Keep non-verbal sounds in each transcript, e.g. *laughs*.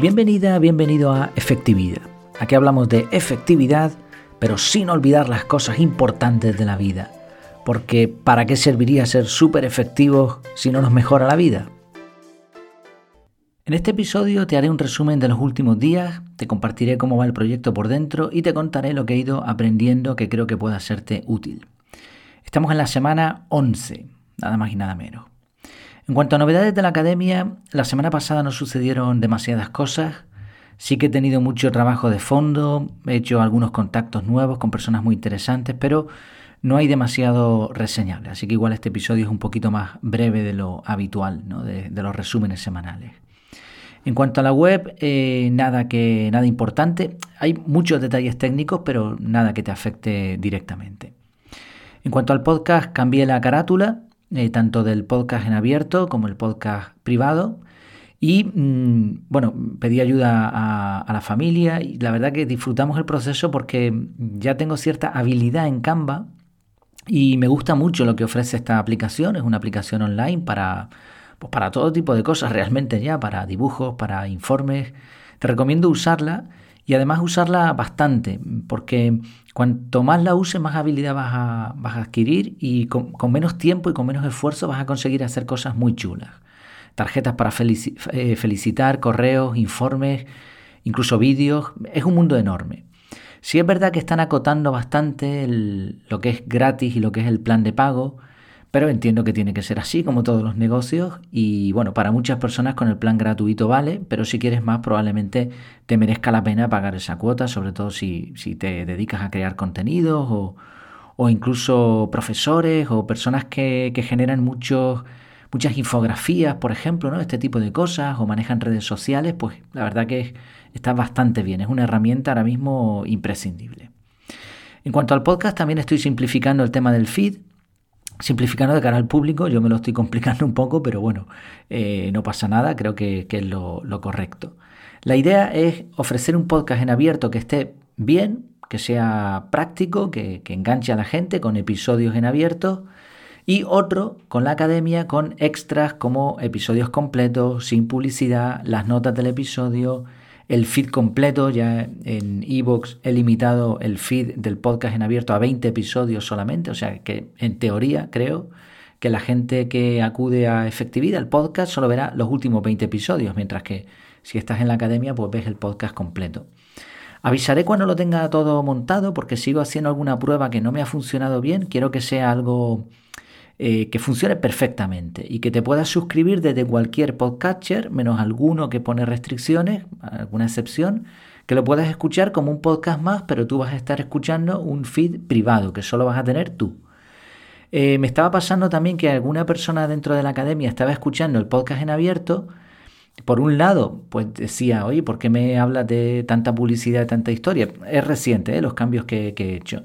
Bienvenida, bienvenido a Efectividad. Aquí hablamos de efectividad, pero sin olvidar las cosas importantes de la vida. Porque ¿para qué serviría ser súper efectivos si no nos mejora la vida? En este episodio te haré un resumen de los últimos días, te compartiré cómo va el proyecto por dentro y te contaré lo que he ido aprendiendo que creo que pueda serte útil. Estamos en la semana 11, nada más y nada menos. En cuanto a novedades de la academia, la semana pasada no sucedieron demasiadas cosas. Sí que he tenido mucho trabajo de fondo, he hecho algunos contactos nuevos con personas muy interesantes, pero no hay demasiado reseñable. Así que igual este episodio es un poquito más breve de lo habitual, de, los resúmenes semanales. En cuanto a la web, eh, nada, que, nada importante. Hay muchos detalles técnicos, pero nada que te afecte directamente. En cuanto al podcast, cambié la carátula eh, tanto del podcast en abierto como el podcast privado. Y mm, bueno, pedí ayuda a, la familia y la verdad que disfrutamos el proceso porque ya tengo cierta habilidad en Canva y me gusta mucho lo que ofrece esta aplicación. Es una aplicación online para, pues para todo tipo de cosas realmente ya, para dibujos, para informes. Te recomiendo usarla y además usarla bastante, porque cuanto más la uses, más habilidad vas a, vas a adquirir y con, menos tiempo y con menos esfuerzo vas a conseguir hacer cosas muy chulas. Tarjetas para eh, felicitar, correos, informes, incluso vídeos. Es un mundo enorme. Sí es verdad que están acotando bastante lo que es gratis y lo que es el plan de pago, pero entiendo que tiene que ser así como todos los negocios y bueno, para muchas personas con el plan gratuito vale, pero si quieres más probablemente te merezca la pena pagar esa cuota, sobre todo si, te dedicas a crear contenidos o, incluso profesores o personas que, generan muchos muchas infografías, por ejemplo, ¿no? este tipo de cosas, o manejan redes sociales, pues la verdad que está bastante bien, es una herramienta ahora mismo imprescindible. En cuanto al podcast, también estoy simplificando el tema del feed, simplificando de cara al público, yo me lo estoy complicando un poco, pero bueno, eh, no pasa nada, creo que, es lo, correcto. La idea es ofrecer un podcast en abierto que esté bien, que sea práctico, que, que enganche a la gente con episodios en abierto y otro con la academia con extras como episodios completos, sin publicidad, las notas del episodio, el feed completo. Ya en Evox he limitado el feed del podcast en abierto a 20 episodios solamente. O sea que en teoría creo que la gente que acude a efectividad, el podcast, solo verá los últimos 20 episodios, mientras que si estás en la academia, pues ves el podcast completo. Avisaré cuando lo tenga todo montado porque sigo haciendo alguna prueba que no me ha funcionado bien. Quiero que sea algo eh, que funcione perfectamente y que te puedas suscribir desde cualquier podcatcher, menos alguno que pone restricciones, alguna excepción, que lo puedas escuchar como un podcast más, pero tú vas a estar escuchando un feed privado que solo vas a tener tú. Eh, me estaba pasando también que alguna persona dentro de la academia estaba escuchando el podcast en abierto. Por un lado, pues decía, oye, ¿por qué me hablas de tanta publicidad, de tanta historia? Es reciente ¿eh? los cambios que he hecho.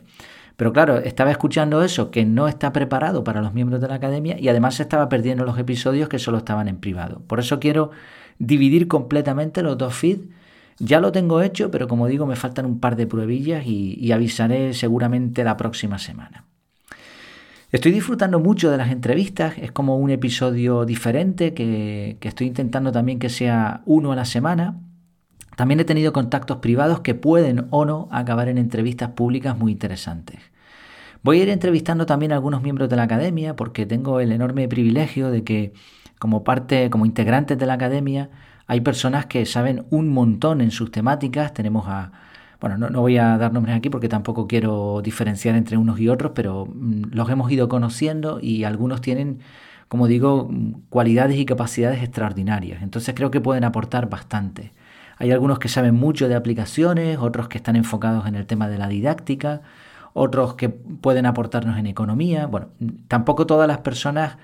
Pero claro, estaba escuchando eso que no está preparado para los miembros de la academia y además se estaba perdiendo los episodios que solo estaban en privado. Por eso quiero dividir completamente los dos feeds. Ya lo tengo hecho, pero como digo, me faltan un par de pruebillas y, avisaré seguramente la próxima semana. Estoy disfrutando mucho de las entrevistas, es como un episodio diferente que, que, estoy intentando también que sea uno a la semana. También he tenido contactos privados que pueden o no acabar en entrevistas públicas muy interesantes. Voy a ir entrevistando también a algunos miembros de la academia porque tengo el enorme privilegio de que como parte, como integrantes de la academia, hay personas que saben un montón en sus temáticas. Tenemos a, bueno, no, voy a dar nombres aquí porque tampoco quiero diferenciar entre unos y otros, pero mm, los hemos ido conociendo y algunos tienen, como digo, cualidades y capacidades extraordinarias. Entonces creo que pueden aportar bastante. Hay algunos que saben mucho de aplicaciones, otros que están enfocados en el tema de la didáctica, otros que pueden aportarnos en economía. Bueno, tampoco todas las personas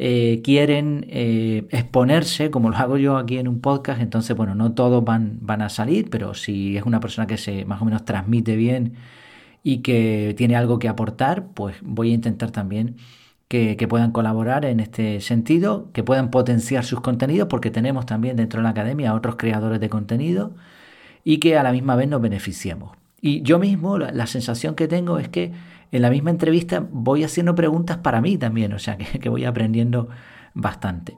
eh, quieren eh, exponerse como lo hago yo aquí en un podcast, entonces, bueno, no todos van, van a salir, pero si es una persona que se más o menos transmite bien y que tiene algo que aportar, pues voy a intentar también que, puedan colaborar en este sentido, que puedan potenciar sus contenidos, porque tenemos también dentro de la academia otros creadores de contenido y que a la misma vez nos beneficiemos. Y yo mismo, la, sensación que tengo es que en la misma entrevista voy haciendo preguntas para mí también, o sea que, que voy aprendiendo bastante.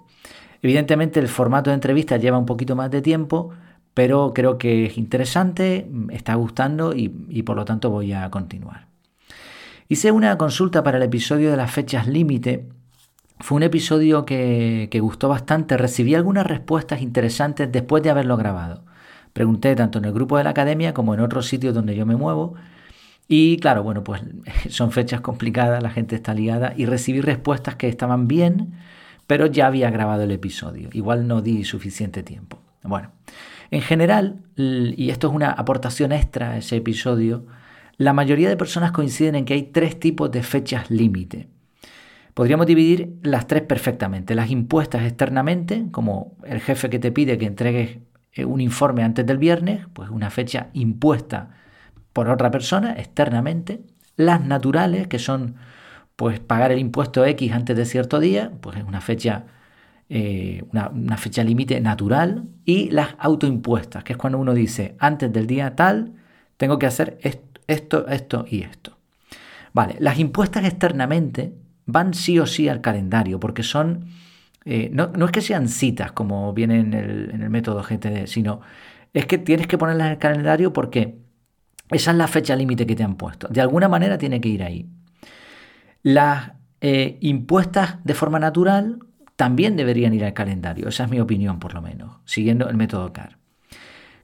Evidentemente el formato de entrevista lleva un poquito más de tiempo, pero creo que es interesante, está gustando y, por lo tanto voy a continuar. Hice una consulta para el episodio de las fechas límite. Fue un episodio que, que gustó bastante. Recibí algunas respuestas interesantes después de haberlo grabado. Pregunté tanto en el grupo de la academia como en otros sitios donde yo me muevo. Y claro, bueno, pues *laughs* son fechas complicadas, la gente está ligada y recibí respuestas que estaban bien, pero ya había grabado el episodio. Igual no di suficiente tiempo. Bueno, en general, y esto es una aportación extra a ese episodio, la mayoría de personas coinciden en que hay tres tipos de fechas límite. Podríamos dividir las tres perfectamente. Las impuestas externamente, como el jefe que te pide que entregues eh, un informe antes del viernes, pues una fecha impuesta por otra persona externamente. Las naturales, que son pues pagar el impuesto X antes de cierto día, pues es una fecha eh, una, fecha límite natural, y las autoimpuestas, que es cuando uno dice, antes del día tal, tengo que hacer esto, esto, y esto. Vale, las impuestas externamente van sí o sí al calendario, porque son, eh, no, es que sean citas como viene en el, el método GTD, sino es que tienes que ponerlas en el calendario porque esa es la fecha límite que te han puesto. De alguna manera tiene que ir ahí. Las eh, impuestas de forma natural también deberían ir al calendario. Esa es mi opinión, por lo menos, siguiendo el método CAR.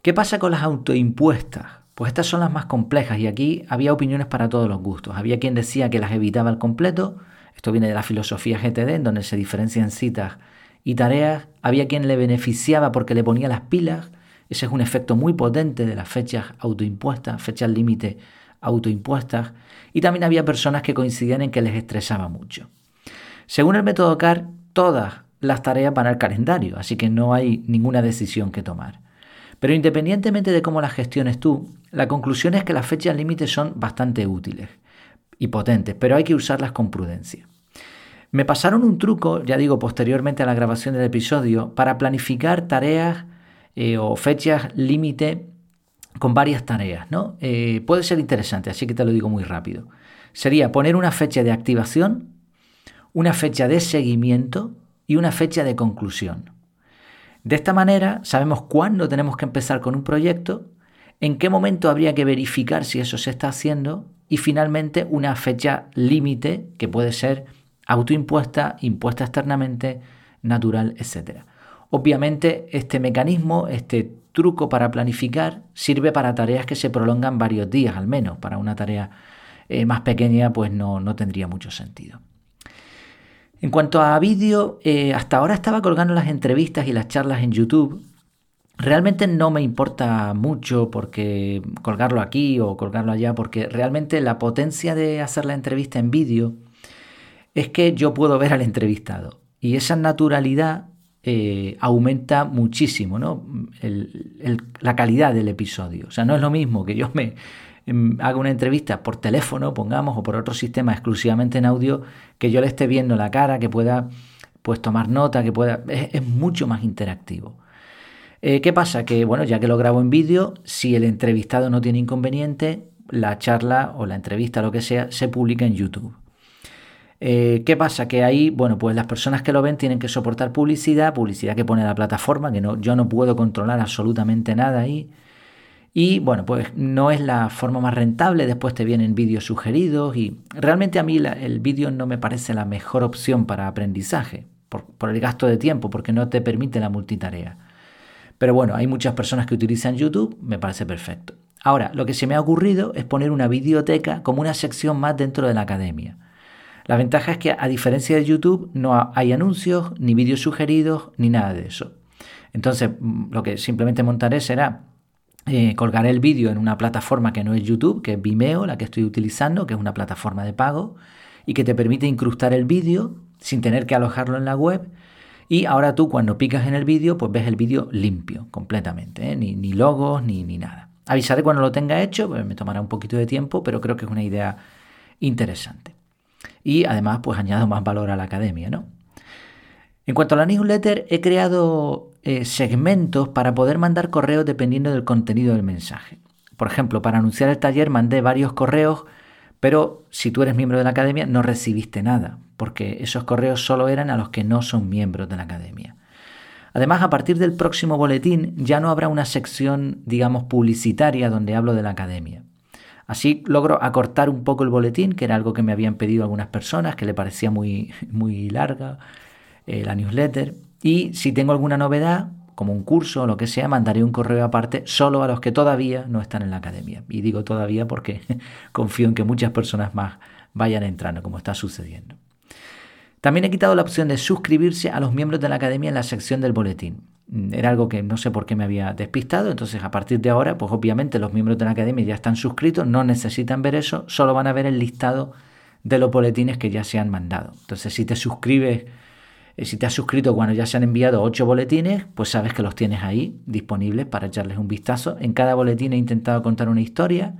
¿Qué pasa con las autoimpuestas? Pues estas son las más complejas y aquí había opiniones para todos los gustos. Había quien decía que las evitaba al completo, esto viene de la filosofía GTD, en donde se diferencian citas y tareas. Había quien le beneficiaba porque le ponía las pilas, ese es un efecto muy potente de las fechas autoimpuestas, fechas límite autoimpuestas. Y también había personas que coincidían en que les estresaba mucho. Según el método CAR, todas las tareas van al calendario, así que no hay ninguna decisión que tomar. Pero independientemente de cómo las gestiones tú, la conclusión es que las fechas límites son bastante útiles y potentes, pero hay que usarlas con prudencia. Me pasaron un truco, ya digo, posteriormente a la grabación del episodio, para planificar tareas eh, o fechas límite con varias tareas, ¿no? Eh, puede ser interesante, así que te lo digo muy rápido. Sería poner una fecha de activación una fecha de seguimiento y una fecha de conclusión. De esta manera sabemos cuándo tenemos que empezar con un proyecto, en qué momento habría que verificar si eso se está haciendo y finalmente una fecha límite que puede ser autoimpuesta, impuesta externamente, natural, etc. Obviamente este mecanismo, este truco para planificar sirve para tareas que se prolongan varios días al menos. Para una tarea eh, más pequeña pues no, no tendría mucho sentido. En cuanto a vídeo, eh, hasta ahora estaba colgando las entrevistas y las charlas en YouTube. Realmente no me importa mucho porque colgarlo aquí o colgarlo allá, porque realmente la potencia de hacer la entrevista en vídeo es que yo puedo ver al entrevistado y esa naturalidad eh, aumenta muchísimo ¿no? la calidad del episodio. O sea, no es lo mismo que yo me, haga una entrevista por teléfono, pongamos, o por otro sistema exclusivamente en audio, que yo le esté viendo la cara, que pueda pues tomar nota, que pueda. Es, mucho más interactivo. Eh, ¿Qué pasa? Que bueno, ya que lo grabo en vídeo, si el entrevistado no tiene inconveniente, la charla o la entrevista, lo que sea, se publica en YouTube. Eh, ¿Qué pasa? Que ahí, bueno, pues las personas que lo ven tienen que soportar publicidad, publicidad que pone la plataforma, que no, yo no puedo controlar absolutamente nada ahí. Y bueno, pues no es la forma más rentable, después te vienen vídeos sugeridos y realmente a mí el vídeo no me parece la mejor opción para aprendizaje, por, el gasto de tiempo, porque no te permite la multitarea. Pero bueno, hay muchas personas que utilizan YouTube, me parece perfecto. Ahora, lo que se me ha ocurrido es poner una videoteca como una sección más dentro de la academia. La ventaja es que a diferencia de YouTube no hay anuncios, ni vídeos sugeridos, ni nada de eso. Entonces, mm, lo que simplemente montaré será eh, colgaré el vídeo en una plataforma que no es YouTube, que es Vimeo, la que estoy utilizando, que es una plataforma de pago y que te permite incrustar el vídeo sin tener que alojarlo en la web. Y ahora tú cuando picas en el vídeo, pues ves el vídeo limpio, completamente, ¿eh? ni, ni, logos ni, ni, nada. Avisaré cuando lo tenga hecho, pues me tomará un poquito de tiempo, pero creo que es una idea interesante. Y además, pues añado más valor a la academia, ¿no? En cuanto a la newsletter, he creado eh, segmentos para poder mandar correos dependiendo del contenido del mensaje. Por ejemplo, para anunciar el taller mandé varios correos, pero si tú eres miembro de la academia no recibiste nada, porque esos correos solo eran a los que no son miembros de la academia. Además, a partir del próximo boletín ya no habrá una sección, digamos, publicitaria donde hablo de la academia. Así logro acortar un poco el boletín, que era algo que me habían pedido algunas personas, que le parecía muy, muy larga eh, la newsletter. Y si tengo alguna novedad, como un curso o lo que sea, mandaré un correo aparte solo a los que todavía no están en la academia. Y digo todavía porque *laughs* confío en que muchas personas más vayan entrando, como está sucediendo. También he quitado la opción de suscribirse a los miembros de la academia en la sección del boletín. Mm, era algo que no sé por qué me había despistado, entonces a partir de ahora, pues obviamente los miembros de la academia ya están suscritos, no necesitan ver eso, solo van a ver el listado de los boletines que ya se han mandado. Entonces si te suscribes, si te has suscrito cuando ya se han enviado ocho boletines, pues sabes que los tienes ahí disponibles para echarles un vistazo. En cada boletín he intentado contar una historia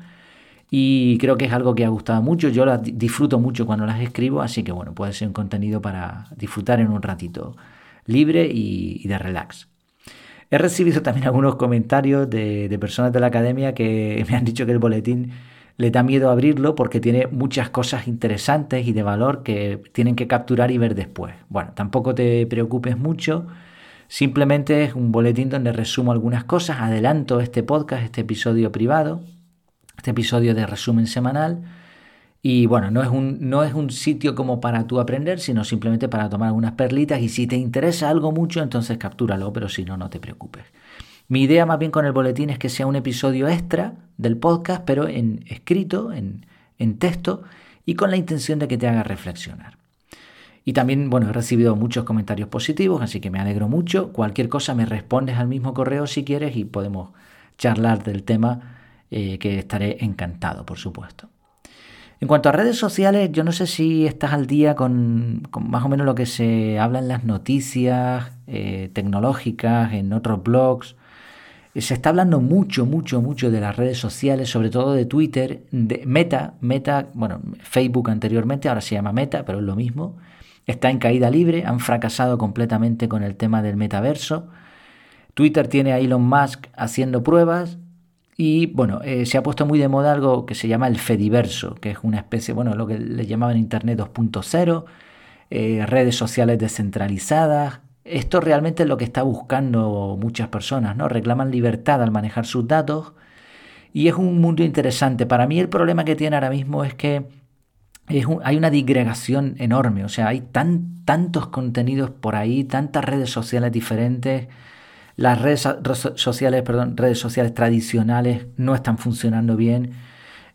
y creo que es algo que ha gustado mucho. Yo las disfruto mucho cuando las escribo, así que bueno, puede ser un contenido para disfrutar en un ratito libre y, de relax. He recibido *laughs* también algunos comentarios de, personas de la academia que me han dicho que el boletín le da miedo abrirlo porque tiene muchas cosas interesantes y de valor que tienen que capturar y ver después. Bueno, tampoco te preocupes mucho. Simplemente es un boletín donde resumo algunas cosas, adelanto este podcast, este episodio privado, este episodio de resumen semanal. Y bueno, no es, un, no es un sitio como para tú aprender, sino simplemente para tomar algunas perlitas y si te interesa algo mucho, entonces captúralo, pero si no, no te preocupes. Mi idea más bien con el boletín es que sea un episodio extra del podcast, pero en escrito, en, en texto y con la intención de que te haga reflexionar. Y también, bueno, he recibido muchos comentarios positivos, así que me alegro mucho. Cualquier cosa me respondes al mismo correo si quieres y podemos charlar del tema eh, que estaré encantado, por supuesto. En cuanto a redes sociales, yo no sé si estás al día con, más o menos lo que se habla en las noticias eh, tecnológicas, en otros blogs. Eh, se está hablando mucho, mucho, mucho de las redes sociales, sobre todo de Twitter, de Meta, Meta, bueno, Facebook anteriormente, ahora se llama Meta, pero es lo mismo. Está en caída libre, han fracasado completamente con el tema del metaverso. Twitter tiene a Elon Musk haciendo pruebas y bueno, eh, se ha puesto muy de moda algo que se llama el Fediverso, que es una especie, bueno, lo que le llamaban Internet 2.0, eh, redes sociales descentralizadas. Esto realmente es lo que está buscando muchas personas, ¿no? Reclaman libertad al manejar sus datos y es un mundo interesante. Para mí el problema que tiene ahora mismo es que hay una digregación enorme, o sea, hay tan, tantos contenidos por ahí, tantas redes sociales diferentes las redes sociales, perdón, redes sociales tradicionales no están funcionando bien.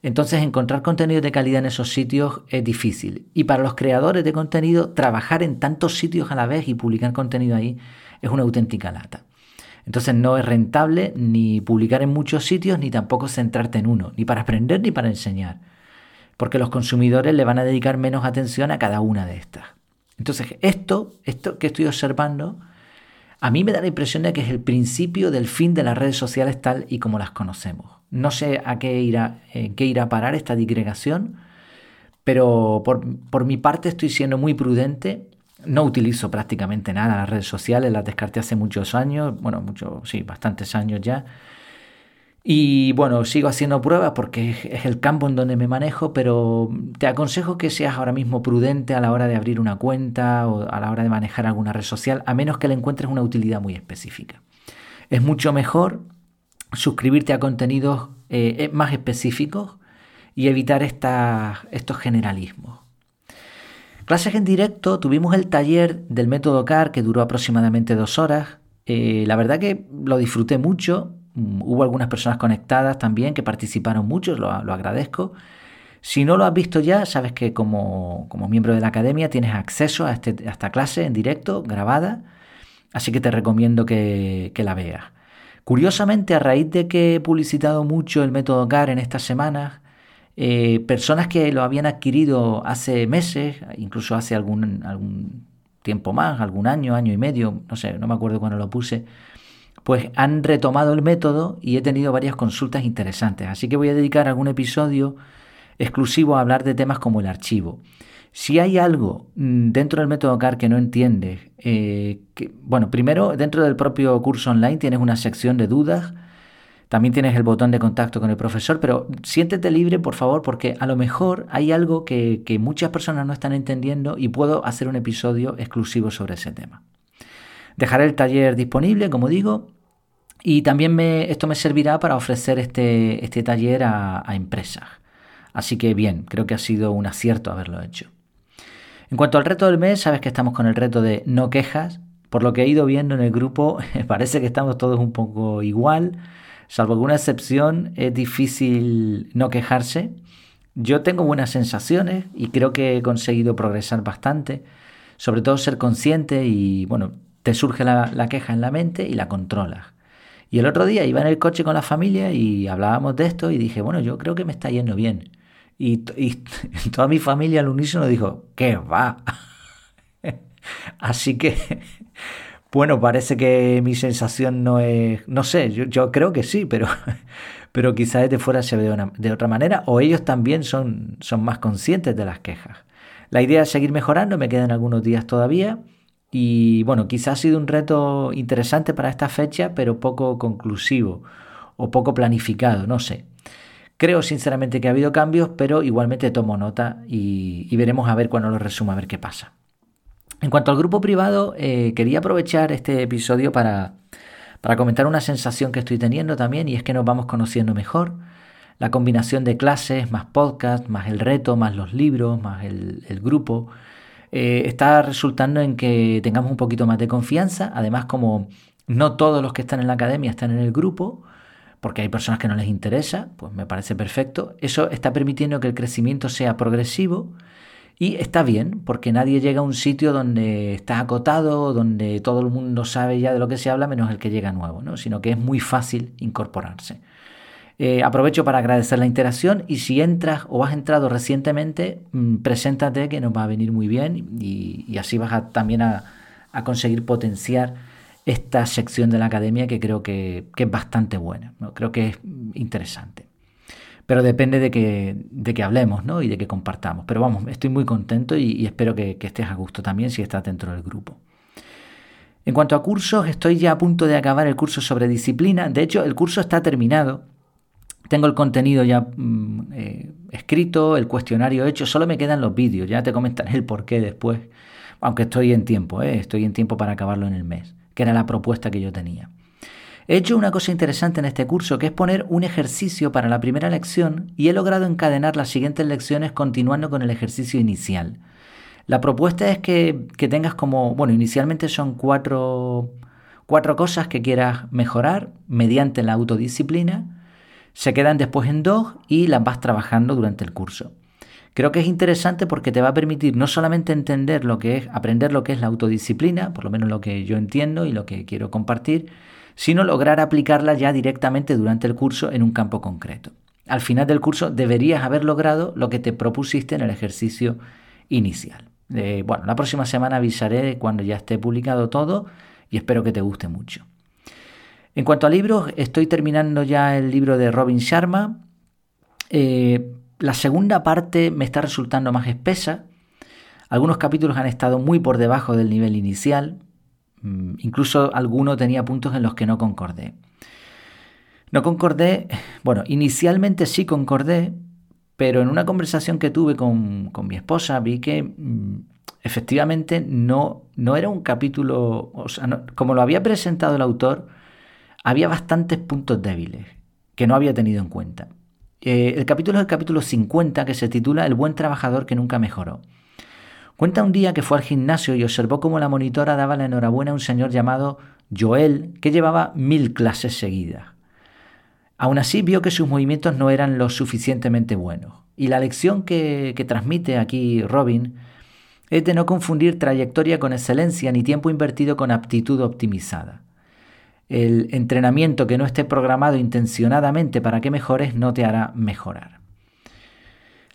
Entonces encontrar contenido de calidad en esos sitios es difícil. Y para los creadores de contenido, trabajar en tantos sitios a la vez y publicar contenido ahí es una auténtica lata. Entonces no es rentable ni publicar en muchos sitios ni tampoco centrarte en uno, ni para aprender ni para enseñar. Porque los consumidores le van a dedicar menos atención a cada una de estas. Entonces esto, esto que estoy observando a mí me da la impresión de que es el principio del fin de las redes sociales tal y como las conocemos. No sé a qué irá, eh, qué irá a parar esta digregación, pero por, mi parte estoy siendo muy prudente. No utilizo prácticamente nada las redes sociales, las descarté hace muchos años, bueno, muchos, sí, bastantes años ya. Y bueno, sigo haciendo pruebas porque es el campo en donde me manejo, pero te aconsejo que seas ahora mismo prudente a la hora de abrir una cuenta o a la hora de manejar alguna red social, a menos que le encuentres una utilidad muy específica. Es mucho mejor suscribirte a contenidos eh, eh, más específicos y evitar estos generalismos. Clases en directo, tuvimos el taller del método CAR que duró aproximadamente dos horas. Eh, la verdad que lo disfruté mucho, hubo algunas personas conectadas también que participaron mucho, lo, agradezco. Si no lo has visto ya, sabes que como, miembro de la academia tienes acceso a, este, esta clase en directo, grabada, así que te recomiendo que, la veas. Curiosamente, a raíz de que he publicitado mucho el método CAR en estas semanas, eh, personas que lo habían adquirido hace meses, incluso hace algún, algún tiempo más, algún año, año y medio, no sé, no me acuerdo cuándo lo puse, pues han retomado el método y he tenido varias consultas interesantes. Así que voy a dedicar algún episodio exclusivo a hablar de temas como el archivo. Si hay algo mm, dentro del método CAR que no entiendes, eh, bueno, primero dentro del propio curso online tienes una sección de dudas, también tienes el botón de contacto con el profesor, pero siéntete libre, por favor, porque a lo mejor hay algo que, que muchas personas no están entendiendo y puedo hacer un episodio exclusivo sobre ese tema. Dejaré el taller disponible, como digo, y también esto me servirá para ofrecer este, este taller a, a empresas. Así que bien, creo que ha sido un acierto haberlo hecho. En cuanto al reto del mes, sabes que estamos con el reto de no quejas. Por lo que he ido viendo en el grupo, *laughs* parece que estamos todos un poco igual. Salvo alguna excepción, es difícil no quejarse. Yo tengo buenas sensaciones y creo que he conseguido progresar bastante. Sobre todo ser consciente y, bueno, te surge la, la queja en la mente y la controlas. Y el otro día iba en el coche con la familia y hablábamos de esto y dije, bueno, yo creo que me está yendo bien. Y, *laughs* toda mi familia al unísono dijo, ¿qué va? *laughs* Así que, *laughs* bueno, parece que mi sensación no es, no sé, yo, creo que sí, pero, pero quizás desde fuera se ve de, otra manera, o ellos también son, son más conscientes de las quejas. La idea es seguir mejorando, me quedan algunos días todavía. Y bueno, quizás ha sido un reto interesante para esta fecha, pero poco conclusivo o poco planificado, no sé. Creo sinceramente que ha habido cambios, pero igualmente tomo nota y, veremos a ver cuando lo resuma, a ver qué pasa. En cuanto al grupo privado, eh, quería aprovechar este episodio para, para comentar una sensación que estoy teniendo también y es que nos vamos conociendo mejor. La combinación de clases, más podcast, más el reto, más los libros, más el, grupo, eh, está resultando en que tengamos un poquito más de confianza. Además, como no todos los que están en la academia están en el grupo, porque hay personas que no les interesa, pues me parece perfecto. Eso está permitiendo que el crecimiento sea progresivo y está bien, porque nadie llega a un sitio donde está acotado, donde todo el mundo sabe ya de lo que se habla, menos el que llega nuevo, ¿no? sino que es muy fácil incorporarse. Eh, aprovecho para agradecer la interacción y si entras o has entrado recientemente, mm, preséntate que nos va a venir muy bien y, así vas también a, a conseguir potenciar esta sección de la academia que creo que, es bastante buena, ¿no? creo que es interesante. Pero depende de que, de que hablemos ¿no? y de que compartamos. Pero vamos, estoy muy contento y, espero que, estés a gusto también si estás dentro del grupo. En cuanto a cursos, estoy ya a punto de acabar el curso sobre disciplina. De hecho, el curso está terminado. Tengo el contenido ya mm, eh, escrito, el cuestionario hecho, solo me quedan los vídeos. Ya te comentaré el por qué después. Aunque estoy en tiempo, ¿eh? estoy en tiempo para acabarlo en el mes que era la propuesta que yo tenía. He hecho una cosa interesante en este curso, que es poner un ejercicio para la primera lección y he logrado encadenar las siguientes lecciones continuando con el ejercicio inicial. La propuesta es que, tengas como, bueno, inicialmente son cuatro, cuatro cosas que quieras mejorar mediante la autodisciplina, se quedan después en dos y las vas trabajando durante el curso. Creo que es interesante porque te va a permitir no solamente entender lo que es, aprender lo que es la autodisciplina, por lo menos lo que yo entiendo y lo que quiero compartir, sino lograr aplicarla ya directamente durante el curso en un campo concreto. Al final del curso deberías haber logrado lo que te propusiste en el ejercicio inicial. Eh, bueno, la próxima semana avisaré cuando ya esté publicado todo y espero que te guste mucho. En cuanto a libros, estoy terminando ya el libro de Robin Sharma. Eh, la segunda parte me está resultando más espesa. Algunos capítulos han estado muy por debajo del nivel inicial. Mm, incluso alguno tenía puntos en los que no concordé. No concordé, bueno, inicialmente sí concordé, pero en una conversación que tuve con, mi esposa vi que mm, efectivamente no, no era un capítulo, o sea, como lo había presentado el autor, había bastantes puntos débiles que no había tenido en cuenta. Eh, el capítulo es el capítulo 50 que se titula El buen trabajador que nunca mejoró. Cuenta un día que fue al gimnasio y observó cómo la monitora daba la enhorabuena a un señor llamado Joel que llevaba mil clases seguidas. Aún así vio que sus movimientos no eran lo suficientemente buenos. Y la lección que, que transmite aquí Robin es de no confundir trayectoria con excelencia ni tiempo invertido con aptitud optimizada. El entrenamiento que no esté programado intencionadamente para que mejores no te hará mejorar.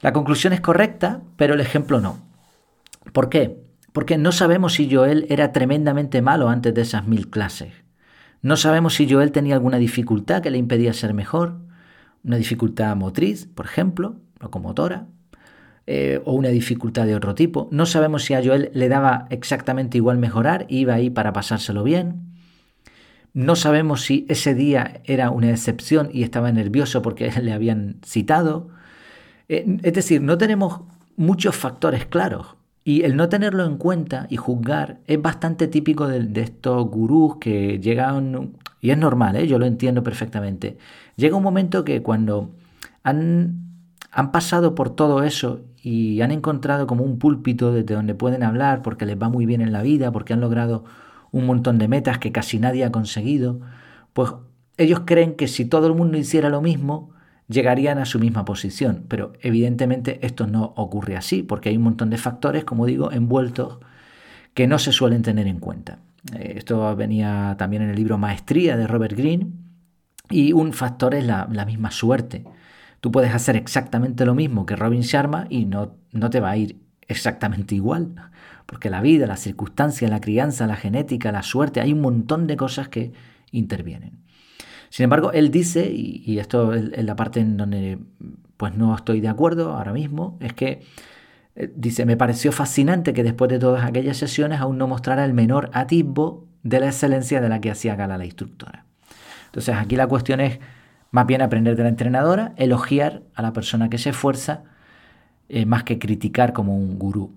La conclusión es correcta, pero el ejemplo no. ¿Por qué? Porque no sabemos si Joel era tremendamente malo antes de esas mil clases. No sabemos si Joel tenía alguna dificultad que le impedía ser mejor, una dificultad motriz, por ejemplo, locomotora, eh, o una dificultad de otro tipo. No sabemos si a Joel le daba exactamente igual mejorar, iba ahí para pasárselo bien. No sabemos si ese día era una excepción y estaba nervioso porque *laughs* le habían citado. Eh, es decir, no tenemos muchos factores claros Y el no tenerlo en cuenta y juzgar es bastante típico de, estos gurús que llegan, y es normal, ¿eh? yo lo entiendo perfectamente, llega un momento que cuando han, han pasado por todo eso y han encontrado como un púlpito desde donde pueden hablar porque les va muy bien en la vida, porque han logrado un montón de metas que casi nadie ha conseguido, pues ellos creen que si todo el mundo hiciera lo mismo, llegarían a su misma posición. Pero evidentemente esto no ocurre así, porque hay un montón de factores, como digo, envueltos que no se suelen tener en cuenta. Eh, esto venía también en el libro Maestría de Robert Greene, y un factor es la, misma suerte. Tú puedes hacer exactamente lo mismo que Robin Sharma y no, no te va a ir exactamente igual, porque la vida, las circunstancias, la crianza, la genética, la suerte, hay un montón de cosas que intervienen. Sin embargo, él dice, y, esto es la parte en donde pues no estoy de acuerdo ahora mismo, es que eh, dice, me pareció fascinante que después de todas aquellas sesiones aún no mostrara el menor atisbo de la excelencia de la que hacía gala la instructora. Entonces aquí la cuestión es más bien aprender de la entrenadora, elogiar a la persona que se esfuerza, eh, más que criticar como un gurú.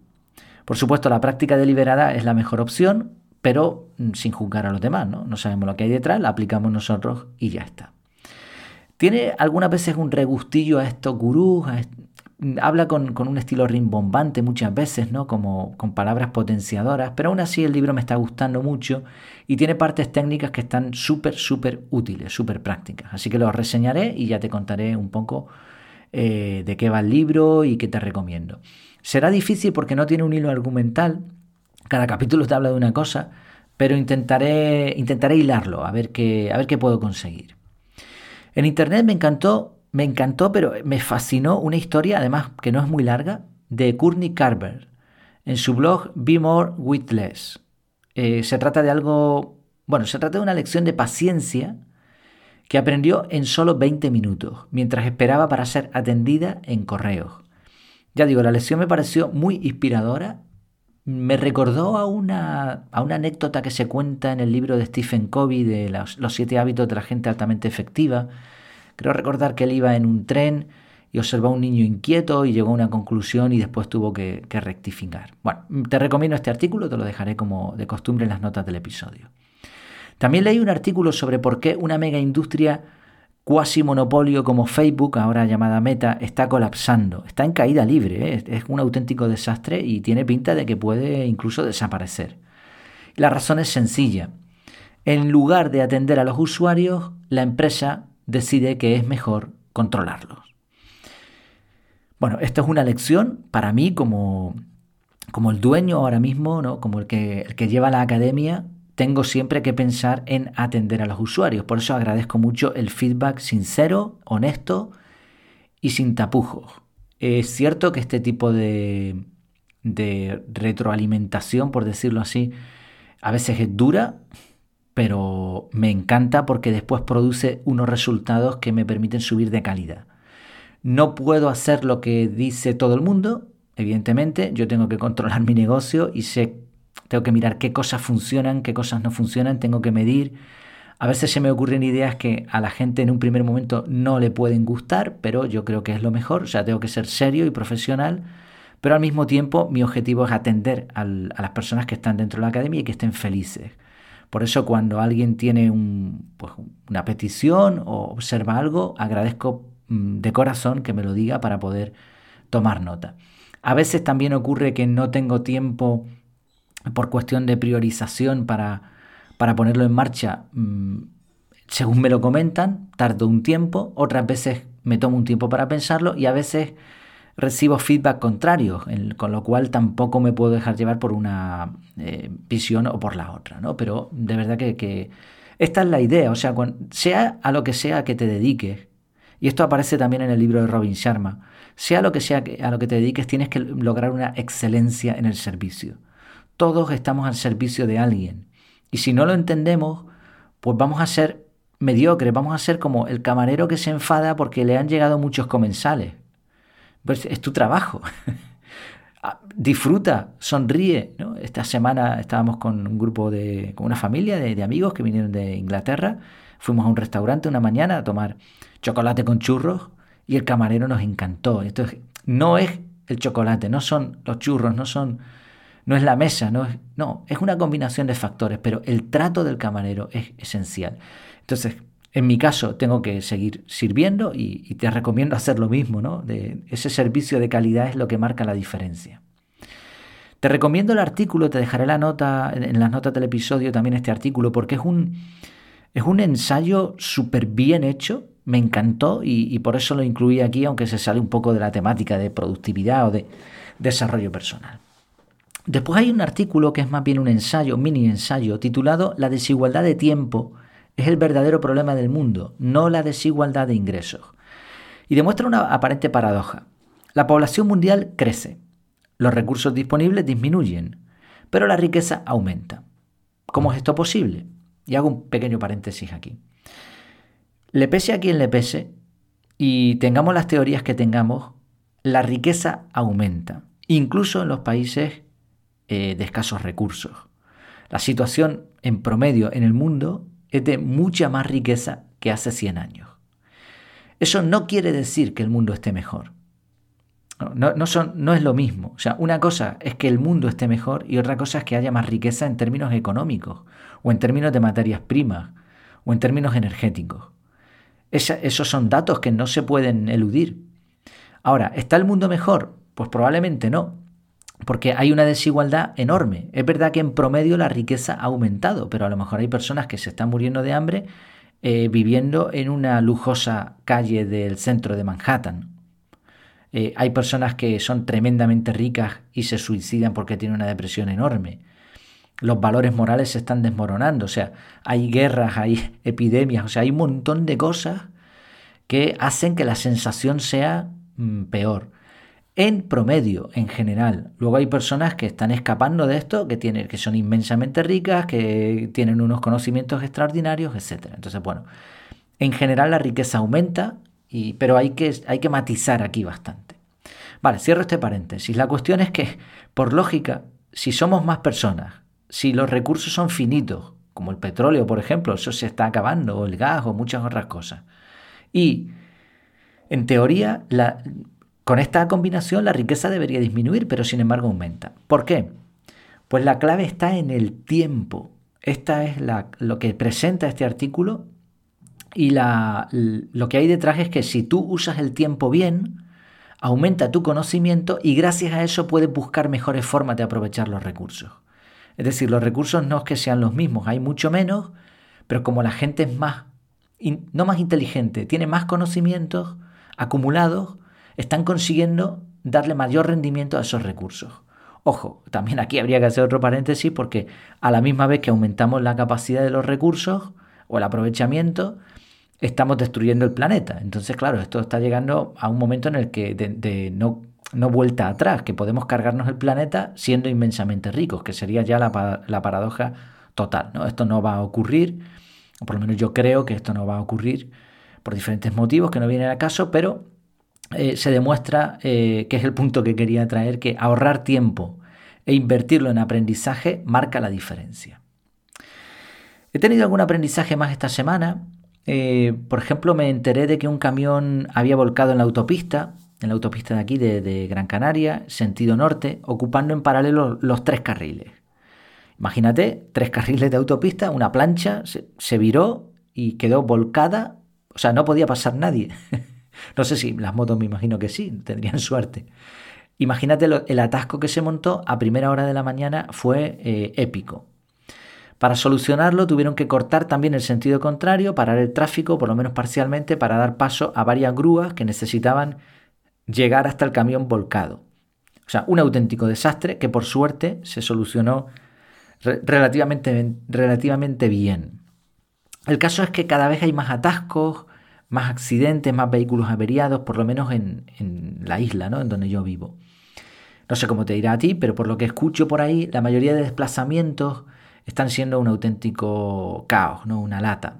Por supuesto, la práctica deliberada es la mejor opción, pero mm, sin juzgar a los demás, ¿no? No sabemos lo que hay detrás, la aplicamos nosotros y ya está. Tiene algunas veces un regustillo a estos gurús, mm, habla con, un estilo rimbombante muchas veces, ¿no? Como con palabras potenciadoras, pero aún así el libro me está gustando mucho y tiene partes técnicas que están súper, súper útiles, súper prácticas. Así que los reseñaré y ya te contaré un poco eh, de qué va el libro y qué te recomiendo. Será difícil porque no tiene un hilo argumental, cada capítulo te habla de una cosa, pero intentaré, intentaré hilarlo, a ver, qué, a ver qué puedo conseguir. En internet me encantó, me encantó, pero me fascinó una historia, además que no es muy larga, de Courtney Carver, en su blog Be More With Less. Eh, se trata de algo, bueno, se trata de una lección de paciencia que aprendió en solo 20 minutos, mientras esperaba para ser atendida en correos. Ya digo, la lección me pareció muy inspiradora me recordó a una, a una anécdota que se cuenta en el libro de Stephen Covey de los, siete hábitos de la gente altamente efectiva. Creo recordar que él iba en un tren y observó a un niño inquieto y llegó a una conclusión y después tuvo que, que rectificar. Bueno, te recomiendo este artículo, te lo dejaré como de costumbre en las notas del episodio. También leí un artículo sobre por qué una mega industria cuasi monopolio como Facebook, ahora llamada Meta, está colapsando, está en caída libre, ¿eh? es un auténtico desastre y tiene pinta de que puede incluso desaparecer. La razón es sencilla. En lugar de atender a los usuarios, la empresa decide que es mejor controlarlos. Bueno, esto es una lección para mí como, como el dueño ahora mismo, ¿no? como el que, el que lleva la academia tengo siempre que pensar en atender a los usuarios. Por eso agradezco mucho el feedback sincero, honesto y sin tapujos. Es cierto que este tipo de, de retroalimentación, por decirlo así, a veces es dura, pero me encanta porque después produce unos resultados que me permiten subir de calidad. No puedo hacer lo que dice todo el mundo, evidentemente, yo tengo que controlar mi negocio y sé tengo que mirar qué cosas funcionan, qué cosas no funcionan, tengo que medir. A veces se me ocurren ideas que a la gente en un primer momento no le pueden gustar, pero yo creo que es lo mejor. O sea, tengo que ser serio y profesional, pero al mismo tiempo mi objetivo es atender a las personas que están dentro de la academia y que estén felices. Por eso cuando alguien tiene pues, una petición o observa algo, agradezco mm, de corazón que me lo diga para poder tomar nota. A veces también ocurre que no tengo tiempo por cuestión de priorización para, para ponerlo en marcha, mm, según me lo comentan, tardo un tiempo, otras veces me tomo un tiempo para pensarlo y a veces recibo feedback contrario, con lo cual tampoco me puedo dejar llevar por una eh, visión o por la otra, ¿no? Pero de verdad que, esta es la idea, o sea, sea a lo que sea que te dediques, y esto aparece también en el libro de Robin Sharma, sea lo que sea a lo que te dediques, tienes que lograr una excelencia en el servicio. Todos estamos al servicio de alguien. Y si no lo entendemos, pues vamos a ser mediocres, vamos a ser como el camarero que se enfada porque le han llegado muchos comensales. Pues es tu trabajo. *laughs* Ah, disfruta, sonríe. Esta semana estábamos con un grupo de, con una familia de, amigos que vinieron de Inglaterra. Fuimos a un restaurante una mañana a tomar chocolate con churros y el camarero nos encantó. Esto no es el chocolate, no son los churros, no son no es la mesa, no es, no, es una combinación de factores, pero el trato del camarero es esencial. Entonces, en mi caso, tengo que seguir sirviendo y, te recomiendo hacer lo mismo, ¿no? Ese servicio de calidad es lo que marca la diferencia. Te recomiendo el artículo, te dejaré la nota, en las notas del episodio también este artículo, porque es un, es un ensayo súper bien hecho, me encantó y, por eso lo incluí aquí, aunque se sale un poco de la temática de productividad o de desarrollo personal. Después hay un artículo que es más bien un ensayo, un mini ensayo, titulado La desigualdad de tiempo es el verdadero problema del mundo, no la desigualdad de ingresos. Y demuestra una aparente paradoja. La población mundial crece, los recursos disponibles disminuyen, pero la riqueza aumenta. ¿Cómo es esto posible? Y hago un pequeño paréntesis aquí. Le pese a quien le pese y tengamos las teorías que tengamos, la riqueza aumenta, incluso en los países eh, de escasos recursos. La situación en promedio en el mundo es de mucha más riqueza que hace 100 años. Eso no quiere decir que el mundo esté mejor. No, no, son, no es lo mismo. O sea, una cosa es que el mundo esté mejor y otra cosa es que haya más riqueza en términos económicos, o en términos de materias primas, o en términos energéticos. esos son datos que no se pueden eludir. Ahora, ¿está el mundo mejor? Pues probablemente no porque hay una desigualdad enorme. Es verdad que en promedio la riqueza ha aumentado, pero a lo mejor hay personas que se están muriendo de hambre eh, viviendo en una lujosa calle del centro de Manhattan. Eh, hay personas que son tremendamente ricas y se suicidan porque tienen una depresión enorme. Los valores morales se están desmoronando, o sea, hay guerras, hay *laughs* epidemias, o sea, hay un montón de cosas que hacen que la sensación sea mm, peor en promedio, en general. Luego hay personas que están escapando de esto, que, tienen, que son inmensamente ricas, que tienen unos conocimientos extraordinarios, etc. Entonces, bueno, en general la riqueza aumenta, y, pero hay que, hay que matizar aquí bastante. Vale, cierro este paréntesis. La cuestión es que, por lógica, si somos más personas, si los recursos son finitos, como el petróleo, por ejemplo, eso se está acabando, o el gas, o muchas otras cosas, y en teoría, la, con esta combinación la riqueza debería disminuir, pero sin embargo aumenta. ¿Por qué? Pues la clave está en el tiempo. Esta es lo que presenta este artículo y lo que hay detrás es que si tú usas el tiempo bien, aumenta tu conocimiento y gracias a eso puedes buscar mejores formas de aprovechar los recursos. Es decir, los recursos no es que sean los mismos, hay mucho menos, pero como la gente es más, no más inteligente, tiene más conocimientos acumulados, están consiguiendo darle mayor rendimiento a esos recursos. Ojo, también aquí habría que hacer otro paréntesis porque a la misma vez que aumentamos la capacidad de los recursos o el aprovechamiento, estamos destruyendo el planeta. Entonces, claro, esto está llegando a un momento en el que de, no, no, vuelta atrás, que podemos cargarnos el planeta siendo inmensamente ricos, que sería ya la, la paradoja total. ¿no? Esto no va a ocurrir, o por lo menos yo creo que esto no va a ocurrir por diferentes motivos que no vienen a caso, pero eh, se demuestra, eh, que es el punto que quería traer, que ahorrar tiempo e invertirlo en aprendizaje marca la diferencia. He tenido algún aprendizaje más esta semana. Eh, por ejemplo, me enteré de que un camión había volcado en la autopista, en la autopista de aquí, de, Gran Canaria, sentido norte, ocupando en paralelo los tres carriles. Imagínate, tres carriles de autopista, una plancha, se viró y quedó volcada, o sea, no podía pasar nadie. *laughs* No sé si las motos me imagino que sí, tendrían *laughs* suerte. Imagínate el atasco que se montó a primera hora de la mañana fue eh, épico. Para solucionarlo tuvieron que cortar también el sentido contrario, parar el tráfico, por lo menos parcialmente, para dar paso a varias grúas que necesitaban llegar hasta el camión volcado. O sea, un auténtico desastre que por suerte se solucionó relativamente, relativamente bien. El caso es que cada vez hay más atascos, más accidentes, más vehículos averiados, por lo menos en, la isla, ¿no? En donde yo vivo. No sé cómo te dirá a ti, pero por lo que escucho por ahí, la mayoría de desplazamientos están siendo un auténtico caos, ¿no? Una lata.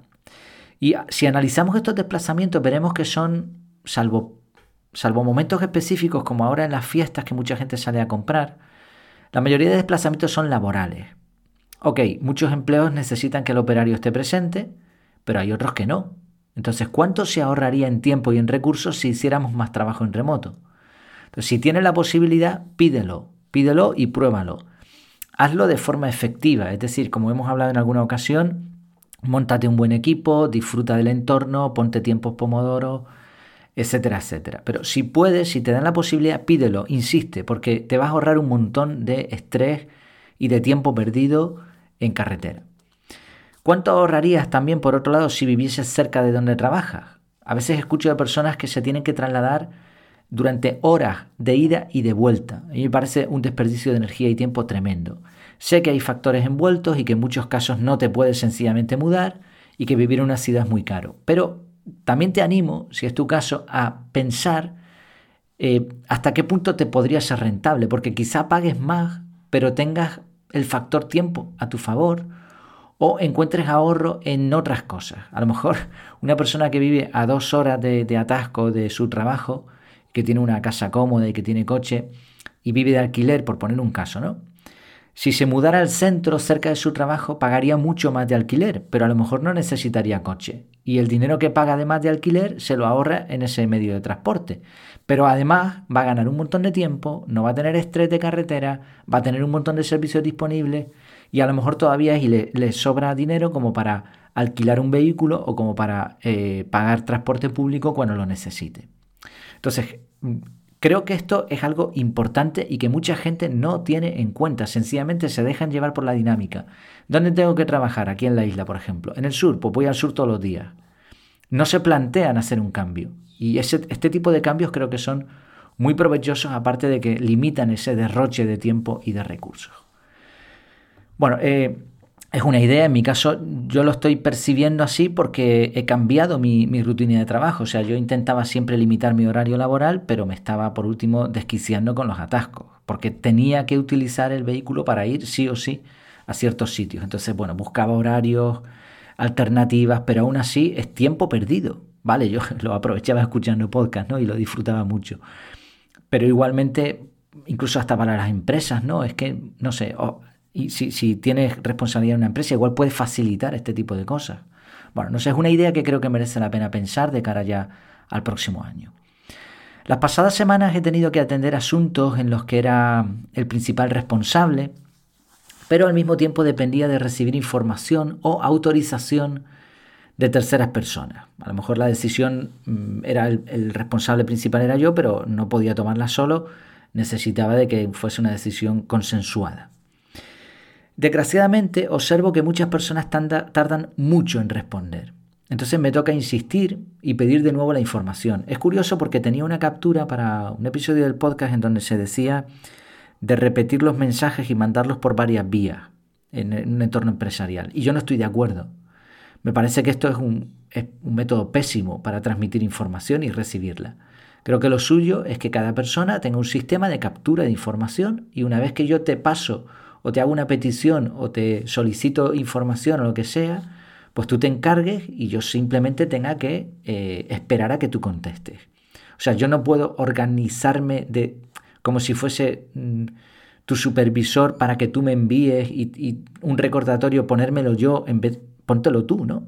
Y si analizamos estos desplazamientos, veremos que son, salvo, salvo momentos específicos como ahora en las fiestas que mucha gente sale a comprar, la mayoría de desplazamientos son laborales. Ok, muchos empleos necesitan que el operario esté presente, pero hay otros que no. Entonces, ¿cuánto se ahorraría en tiempo y en recursos si hiciéramos más trabajo en remoto? Entonces, si tienes la posibilidad, pídelo, pídelo y pruébalo. Hazlo de forma efectiva, es decir, como hemos hablado en alguna ocasión, montate un buen equipo, disfruta del entorno, ponte tiempos pomodoro, etcétera, etcétera. Pero si puedes, si te dan la posibilidad, pídelo, insiste, porque te vas a ahorrar un montón de estrés y de tiempo perdido en carretera. ¿Cuánto ahorrarías también, por otro lado, si vivieses cerca de donde trabajas? A veces escucho de personas que se tienen que trasladar durante horas de ida y de vuelta. A mí me parece un desperdicio de energía y tiempo tremendo. Sé que hay factores envueltos y que en muchos casos no te puedes sencillamente mudar y que vivir en una ciudad es muy caro. Pero también te animo, si es tu caso, a pensar eh, hasta qué punto te podría ser rentable, porque quizá pagues más, pero tengas el factor tiempo a tu favor o encuentres ahorro en otras cosas. A lo mejor *laughs* una persona que vive a dos horas de, atasco de su trabajo, que tiene una casa cómoda y que tiene coche y vive de alquiler, por poner un caso, ¿no? Si se mudara al centro cerca de su trabajo, pagaría mucho más de alquiler, pero a lo mejor no necesitaría coche. Y el dinero que paga además de alquiler se lo ahorra en ese medio de transporte. Pero además va a ganar un montón de tiempo, no va a tener estrés de carretera, va a tener un montón de servicios disponibles y a lo mejor todavía le, sobra dinero como para alquilar un vehículo o como para eh, pagar transporte público cuando lo necesite. Entonces, Creo que esto es algo importante y que mucha gente no tiene en cuenta, sencillamente se dejan llevar por la dinámica. ¿Dónde tengo que trabajar? Aquí en la isla, por ejemplo. En el sur, pues voy al sur todos los días. No se plantean hacer un cambio. Y este tipo de cambios creo que son muy provechosos, aparte de que limitan ese derroche de tiempo y de recursos. Bueno, eh, es una idea, en mi caso yo lo estoy percibiendo así porque he cambiado mi, rutina de trabajo, o sea, yo intentaba siempre limitar mi horario laboral, pero me estaba por último desquiciando con los atascos, porque tenía que utilizar el vehículo para ir sí o sí a ciertos sitios. Entonces, bueno, buscaba horarios, alternativas, pero aún así es tiempo perdido, ¿vale? Yo *laughs* lo aprovechaba escuchando podcast, ¿no? Y lo disfrutaba mucho. Pero igualmente, incluso hasta para las empresas, ¿no? Es que, no sé, y si, tienes responsabilidad en una empresa, igual puedes facilitar este tipo de cosas. Bueno, no sé, es una idea que creo que merece la pena pensar de cara ya al próximo año. Las pasadas semanas he tenido que atender asuntos en los que era el principal responsable, pero al mismo tiempo dependía de recibir información o autorización de terceras personas. A lo mejor la decisión mm, era el, el, responsable principal era yo, pero no podía tomarla solo, necesitaba de que fuese una decisión consensuada. Desgraciadamente observo que muchas personas tardan mucho en responder. Entonces me toca insistir y pedir de nuevo la información. Es curioso porque tenía una captura para un episodio del podcast en donde se decía de repetir los mensajes y mandarlos por varias vías en un entorno empresarial. Y yo no estoy de acuerdo. Me parece que esto es un, método pésimo para transmitir información y recibirla. Creo que lo suyo es que cada persona tenga un sistema de captura de información y una vez que yo te paso o te hago una petición o te solicito información o lo que sea, pues tú te encargues y yo simplemente tenga que eh, esperar a que tú contestes. O sea, yo no puedo organizarme de como si fuese mm, tu supervisor para que tú me envíes y, un recordatorio ponérmelo yo en vez póntelo tú, ¿no?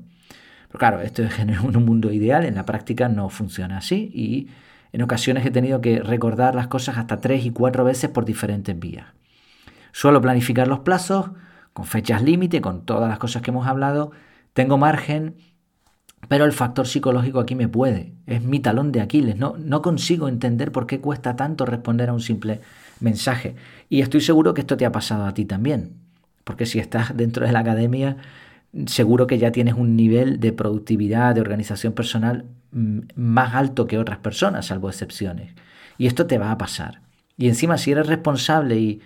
Pero claro, esto es en un mundo ideal, en la práctica no funciona así y en ocasiones he tenido que recordar las cosas hasta tres y cuatro veces por diferentes vías. Suelo planificar los plazos con fechas límite, con todas las cosas que hemos hablado. Tengo margen, pero el factor psicológico aquí me puede. Es mi talón de Aquiles. No, no consigo entender por qué cuesta tanto responder a un simple mensaje. Y estoy seguro que esto te ha pasado a ti también. Porque si estás dentro de la academia, seguro que ya tienes un nivel de productividad, de organización personal mm, más alto que otras personas, salvo excepciones. Y esto te va a pasar. Y encima, si eres responsable y,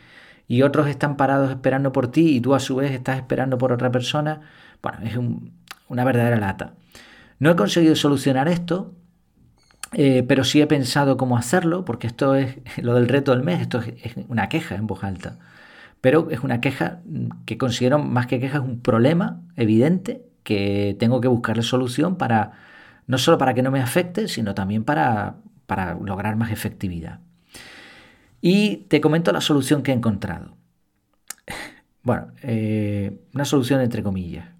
y otros están parados esperando por ti y tú a su vez estás esperando por otra persona, bueno, es una verdadera lata. No he conseguido solucionar esto, eh, pero sí he pensado cómo hacerlo, porque esto es *laughs* lo del reto del mes, esto es, una queja en voz alta. Pero es una queja que considero más que queja, es un problema evidente que tengo que buscarle solución para, no solo para que no me afecte, sino también para, para lograr más efectividad. Y te comento la solución que he encontrado. *laughs* Bueno, eh, una solución entre comillas.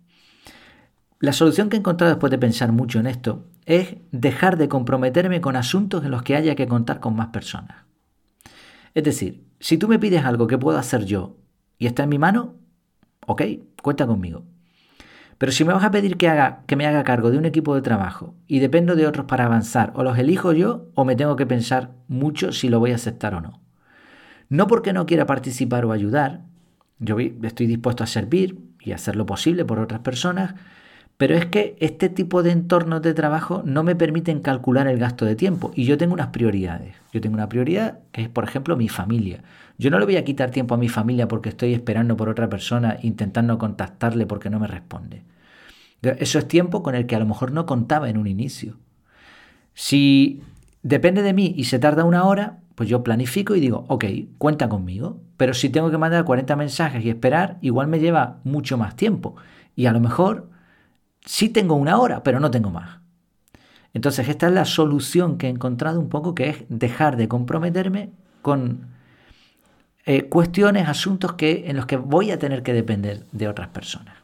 La solución que he encontrado después de pensar mucho en esto es dejar de comprometerme con asuntos en los que haya que contar con más personas. Es decir, si tú me pides algo que puedo hacer yo y está en mi mano, ok, cuenta conmigo. Pero si me vas a pedir que, haga, que me haga cargo de un equipo de trabajo y dependo de otros para avanzar, o los elijo yo o me tengo que pensar mucho si lo voy a aceptar o no. No porque no quiera participar o ayudar, yo estoy dispuesto a servir y hacer lo posible por otras personas, pero es que este tipo de entornos de trabajo no me permiten calcular el gasto de tiempo y yo tengo unas prioridades. Yo tengo una prioridad que es, por ejemplo, mi familia. Yo no le voy a quitar tiempo a mi familia porque estoy esperando por otra persona intentando contactarle porque no me responde. Eso es tiempo con el que a lo mejor no contaba en un inicio. Si depende de mí y se tarda una hora, pues yo planifico y digo, ok, cuenta conmigo. Pero si tengo que mandar 40 mensajes y esperar, igual me lleva mucho más tiempo. Y a lo mejor sí tengo una hora, pero no tengo más. Entonces esta es la solución que he encontrado un poco, que es dejar de comprometerme con eh, cuestiones, asuntos que, en los que voy a tener que depender de otras personas.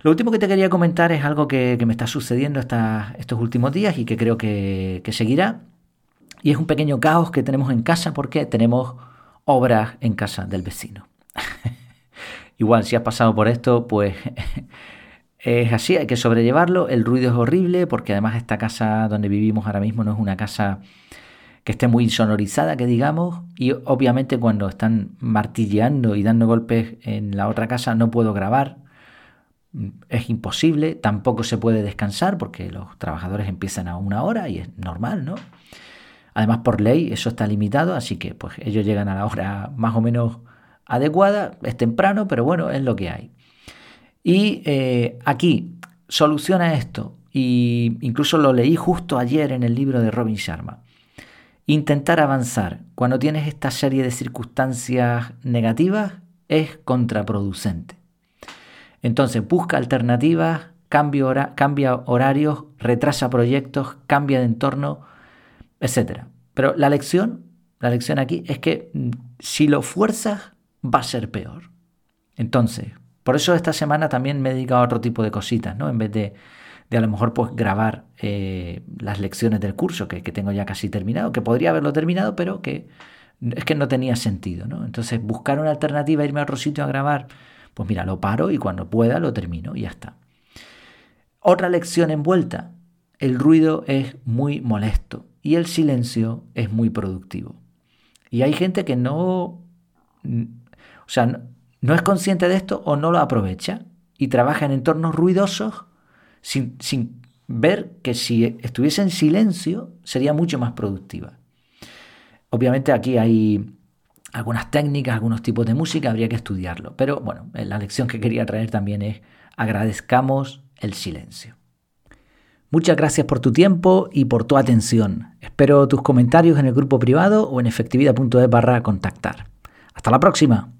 Lo último que te quería comentar es algo que, me está sucediendo estos últimos días y que creo que, que seguirá. Y es un pequeño caos que tenemos en casa porque tenemos obras en casa del vecino. *laughs* Igual, si has pasado por esto, pues *laughs* es así, hay que sobrellevarlo. El ruido es horrible porque además esta casa donde vivimos ahora mismo no es una casa que esté muy insonorizada, que digamos, y obviamente cuando están martilleando y dando golpes en la otra casa no puedo grabar, es imposible, tampoco se puede descansar porque los trabajadores empiezan a una hora y es normal, ¿no? Además por ley eso está limitado, así que pues ellos llegan a la hora más o menos adecuada, es temprano, pero bueno, es lo que hay. Y eh, aquí soluciona esto, y incluso lo leí justo ayer en el libro de Robin Sharma. Intentar avanzar cuando tienes esta serie de circunstancias negativas es contraproducente. Entonces busca alternativas, cambia, cambia horarios, retrasa proyectos, cambia de entorno, etc. Pero la lección, la lección aquí es que mm, si lo fuerzas va a ser peor. Entonces, por eso esta semana también me he dedicado a otro tipo de cositas, ¿no? En vez de, de a lo mejor pues grabar eh, las lecciones del curso que, que, tengo ya casi terminado, que podría haberlo terminado, pero que es que no tenía sentido, ¿no? Entonces buscar una alternativa, irme a otro sitio a grabar, pues mira, lo paro y cuando pueda lo termino y ya está. Otra lección envuelta, el ruido es muy molesto y el silencio es muy productivo. Y hay gente que no, o sea, no es consciente de esto o no lo aprovecha y trabaja en entornos ruidosos sin, ver que si estuviese en silencio sería mucho más productiva. Obviamente aquí hay algunas técnicas, algunos tipos de música, habría que estudiarlo. Pero bueno, la lección que quería traer también es agradezcamos el silencio. Muchas gracias por tu tiempo y por tu atención. Espero tus comentarios en el grupo privado o en efectividad.es barra contactar. Hasta la próxima.